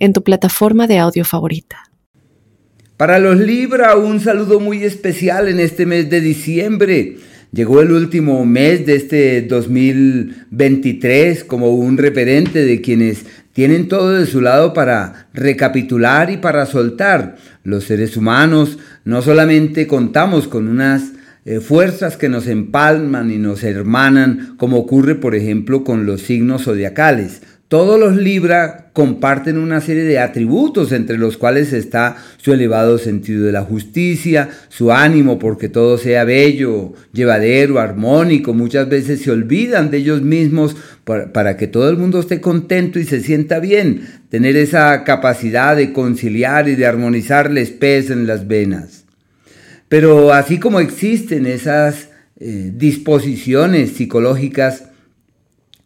en tu plataforma de audio favorita. Para los Libra, un saludo muy especial en este mes de diciembre. Llegó el último mes de este 2023 como un referente de quienes tienen todo de su lado para recapitular y para soltar. Los seres humanos no solamente contamos con unas eh, fuerzas que nos empalman y nos hermanan, como ocurre por ejemplo con los signos zodiacales. Todos los Libra comparten una serie de atributos entre los cuales está su elevado sentido de la justicia, su ánimo porque todo sea bello, llevadero, armónico. Muchas veces se olvidan de ellos mismos para, que todo el mundo esté contento y se sienta bien. Tener esa capacidad de conciliar y de armonizar les pesa en las venas. Pero así como existen esas eh, disposiciones psicológicas,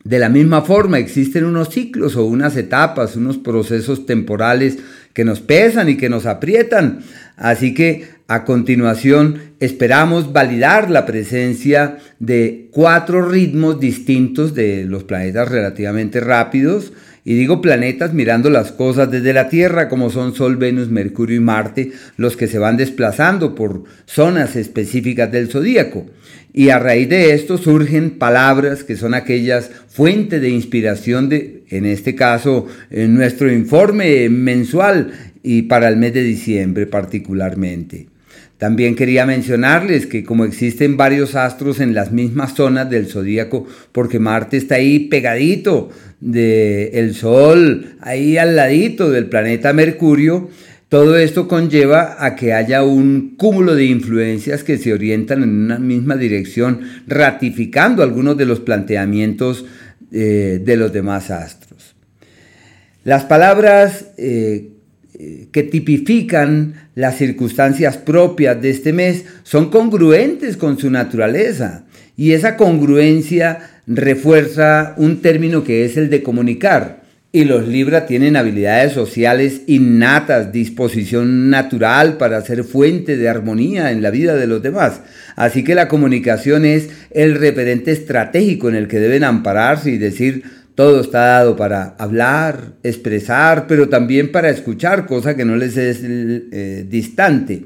de la misma forma, existen unos ciclos o unas etapas, unos procesos temporales que nos pesan y que nos aprietan. Así que a continuación esperamos validar la presencia de cuatro ritmos distintos de los planetas relativamente rápidos. Y digo planetas mirando las cosas desde la Tierra, como son Sol, Venus, Mercurio y Marte, los que se van desplazando por zonas específicas del zodíaco. Y a raíz de esto surgen palabras que son aquellas fuentes de inspiración de, en este caso, en nuestro informe mensual y para el mes de diciembre particularmente. También quería mencionarles que como existen varios astros en las mismas zonas del zodíaco, porque Marte está ahí pegadito del Sol, ahí al ladito del planeta Mercurio, todo esto conlleva a que haya un cúmulo de influencias que se orientan en una misma dirección, ratificando algunos de los planteamientos eh, de los demás astros. Las palabras eh, que tipifican las circunstancias propias de este mes son congruentes con su naturaleza y esa congruencia refuerza un término que es el de comunicar. Y los Libra tienen habilidades sociales innatas, disposición natural para ser fuente de armonía en la vida de los demás. Así que la comunicación es el referente estratégico en el que deben ampararse y decir todo está dado para hablar, expresar, pero también para escuchar, cosa que no les es eh, distante.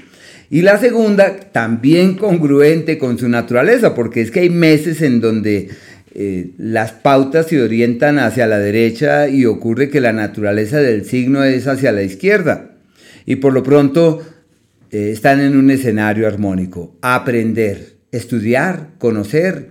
Y la segunda, también congruente con su naturaleza, porque es que hay meses en donde eh, las pautas se orientan hacia la derecha y ocurre que la naturaleza del signo es hacia la izquierda. Y por lo pronto eh, están en un escenario armónico. Aprender, estudiar, conocer,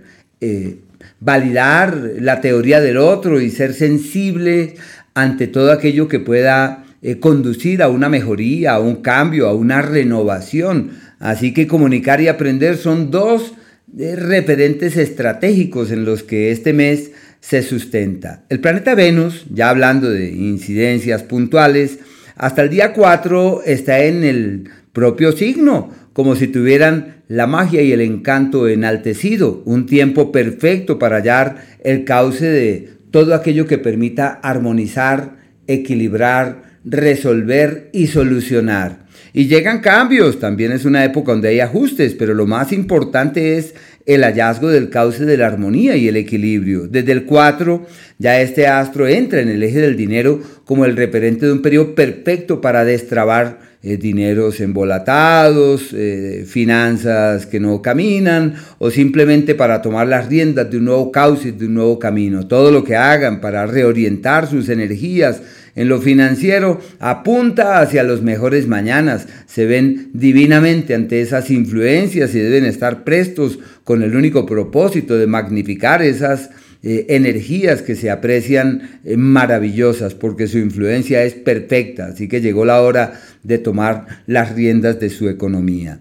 validar la teoría del otro y ser sensible ante todo aquello que pueda conducir a una mejoría, a un cambio, a una renovación. Así que comunicar y aprender son dos de referentes estratégicos en los que este mes se sustenta. El planeta Venus, ya hablando de incidencias puntuales, hasta el día 4 está en el propio signo, como si tuvieran la magia y el encanto enaltecido, un tiempo perfecto para hallar el cauce de todo aquello que permita armonizar, equilibrar, resolver y solucionar. Y llegan cambios, también es una época donde hay ajustes, pero lo más importante es el hallazgo del cauce de la armonía y el equilibrio. Desde el 4 ya este astro entra en el eje del dinero como el referente de un periodo perfecto para destrabar eh, dineros embolatados, eh, finanzas que no caminan o simplemente para tomar las riendas de un nuevo cauce, de un nuevo camino. Todo lo que hagan para reorientar sus energías en lo financiero apunta hacia los mejores mañanas. Se ven divinamente ante esas influencias y deben estar prestos con el único propósito de magnificar esas eh, energías que se aprecian eh, maravillosas porque su influencia es perfecta. Así que llegó la hora de tomar las riendas de su economía.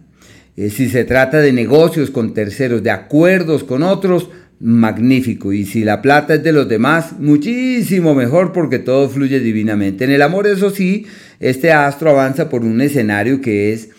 Eh, si se trata de negocios con terceros, de acuerdos con otros, magnífico. Y si la plata es de los demás, muchísimo mejor porque todo fluye divinamente. En el amor, eso sí, este astro avanza por un escenario que es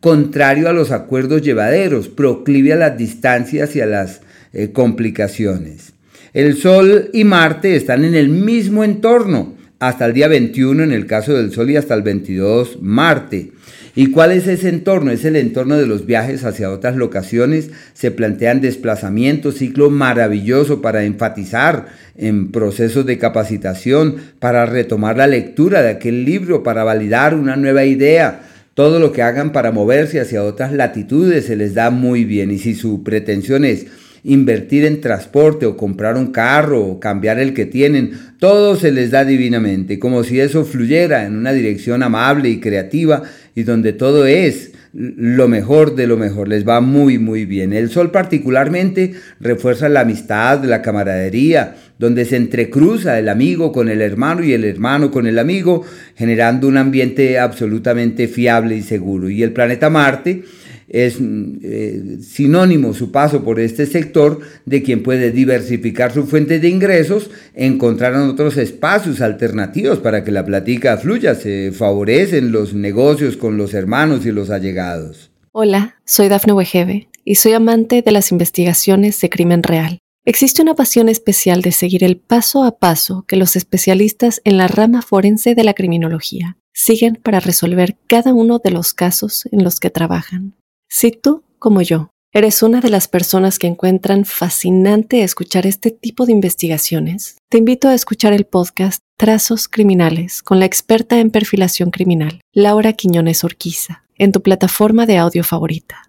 contrario a los acuerdos llevaderos, proclive a las distancias y a las eh, complicaciones. El Sol y Marte están en el mismo entorno hasta el día 21 en el caso del Sol y hasta el 22 Marte. ¿Y cuál es ese entorno? Es el entorno de los viajes hacia otras locaciones. Se plantean desplazamientos, ciclo maravilloso para enfatizar en procesos de capacitación, para retomar la lectura de aquel libro, para validar una nueva idea. Todo lo que hagan para moverse hacia otras latitudes se les da muy bien. Y si su pretensión es invertir en transporte o comprar un carro o cambiar el que tienen, todo se les da divinamente, como si eso fluyera en una dirección amable y creativa y donde todo es lo mejor de lo mejor, les va muy muy bien. El sol particularmente refuerza la amistad, la camaradería, donde se entrecruza el amigo con el hermano y el hermano con el amigo, generando un ambiente absolutamente fiable y seguro. Y el planeta Marte es eh, sinónimo su paso por este sector de quien puede diversificar su fuente de ingresos, encontrar otros espacios alternativos para que la plática fluya, se favorecen los negocios con los hermanos y los allegados. Hola, soy Dafne Wegebe y soy amante de las investigaciones de crimen real. Existe una pasión especial de seguir el paso a paso que los especialistas en la rama forense de la criminología siguen para resolver cada uno de los casos en los que trabajan. Si tú, como yo, eres una de las personas que encuentran fascinante escuchar este tipo de investigaciones, te invito a escuchar el podcast Trazos Criminales con la experta en perfilación criminal, Laura Quiñones Orquiza, en tu plataforma de audio favorita.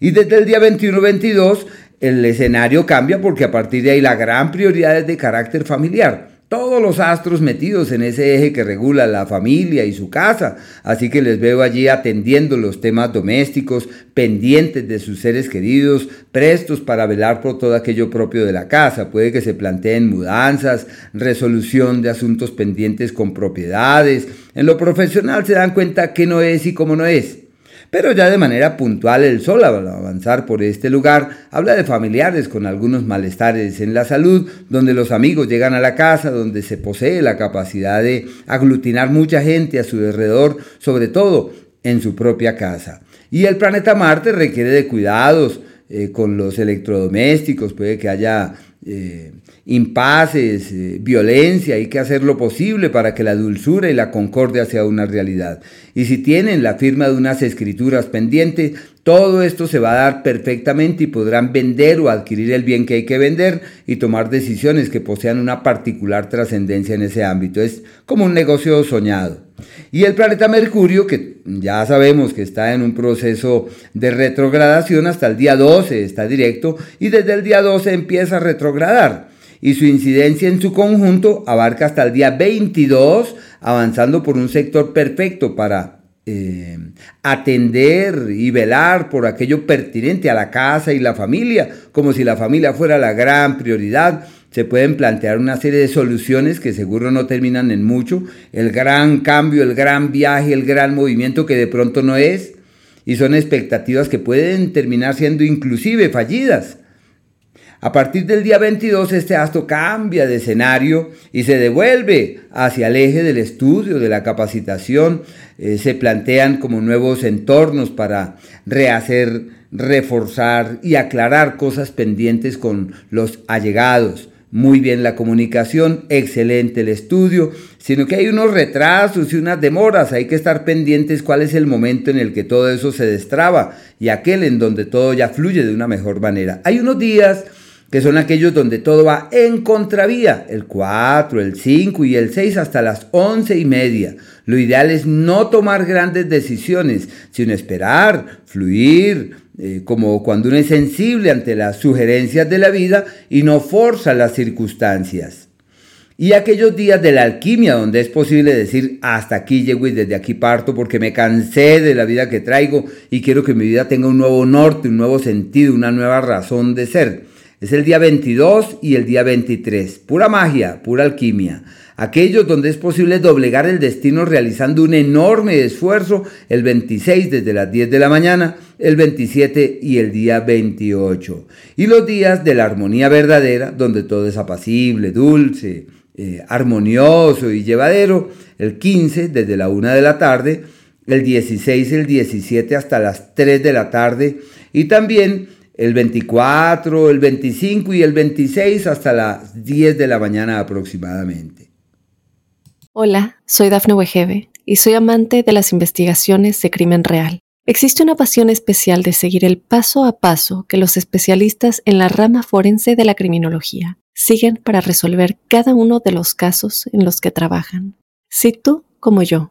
Y desde el día 21-22, el escenario cambia porque a partir de ahí la gran prioridad es de carácter familiar todos los astros metidos en ese eje que regula la familia y su casa, así que les veo allí atendiendo los temas domésticos, pendientes de sus seres queridos, prestos para velar por todo aquello propio de la casa. Puede que se planteen mudanzas, resolución de asuntos pendientes con propiedades. En lo profesional se dan cuenta qué no es y cómo no es. Pero ya de manera puntual el sol al avanzar por este lugar habla de familiares con algunos malestares en la salud, donde los amigos llegan a la casa, donde se posee la capacidad de aglutinar mucha gente a su alrededor, sobre todo en su propia casa. Y el planeta Marte requiere de cuidados eh, con los electrodomésticos, puede que haya eh, impases, eh, violencia, hay que hacer lo posible para que la dulzura y la concordia sea una realidad. Y si tienen la firma de unas escrituras pendientes, todo esto se va a dar perfectamente y podrán vender o adquirir el bien que hay que vender y tomar decisiones que posean una particular trascendencia en ese ámbito. Es como un negocio soñado. Y el planeta Mercurio, que ya sabemos que está en un proceso de retrogradación hasta el día 12, está directo, y desde el día 12 empieza a retrogradar. Y su incidencia en su conjunto abarca hasta el día 22, avanzando por un sector perfecto para eh, atender y velar por aquello pertinente a la casa y la familia, como si la familia fuera la gran prioridad. Se pueden plantear una serie de soluciones que seguro no terminan en mucho. El gran cambio, el gran viaje, el gran movimiento que de pronto no es. Y son expectativas que pueden terminar siendo inclusive fallidas. A partir del día 22 este astro cambia de escenario y se devuelve hacia el eje del estudio, de la capacitación. Eh, se plantean como nuevos entornos para rehacer, reforzar y aclarar cosas pendientes con los allegados. Muy bien la comunicación, excelente el estudio, sino que hay unos retrasos y unas demoras, hay que estar pendientes cuál es el momento en el que todo eso se destraba y aquel en donde todo ya fluye de una mejor manera. Hay unos días que son aquellos donde todo va en contravía, el 4, el 5 y el 6 hasta las 11 y media. Lo ideal es no tomar grandes decisiones, sino esperar, fluir, eh, como cuando uno es sensible ante las sugerencias de la vida y no forza las circunstancias. Y aquellos días de la alquimia donde es posible decir hasta aquí llego y desde aquí parto porque me cansé de la vida que traigo y quiero que mi vida tenga un nuevo norte, un nuevo sentido, una nueva razón de ser. Es el día 22 y el día 23. Pura magia, pura alquimia. aquellos donde es posible doblegar el destino realizando un enorme esfuerzo el 26 desde las 10 de la mañana, el 27 y el día 28. Y los días de la armonía verdadera, donde todo es apacible, dulce, eh, armonioso y llevadero, el 15 desde la 1 de la tarde, el 16 y el 17 hasta las 3 de la tarde y también el 24, el 25 y el 26 hasta las 10 de la mañana aproximadamente. Hola, soy Dafne Wegebe y soy amante de las investigaciones de crimen real. Existe una pasión especial de seguir el paso a paso que los especialistas en la rama forense de la criminología siguen para resolver cada uno de los casos en los que trabajan. Si tú, como yo,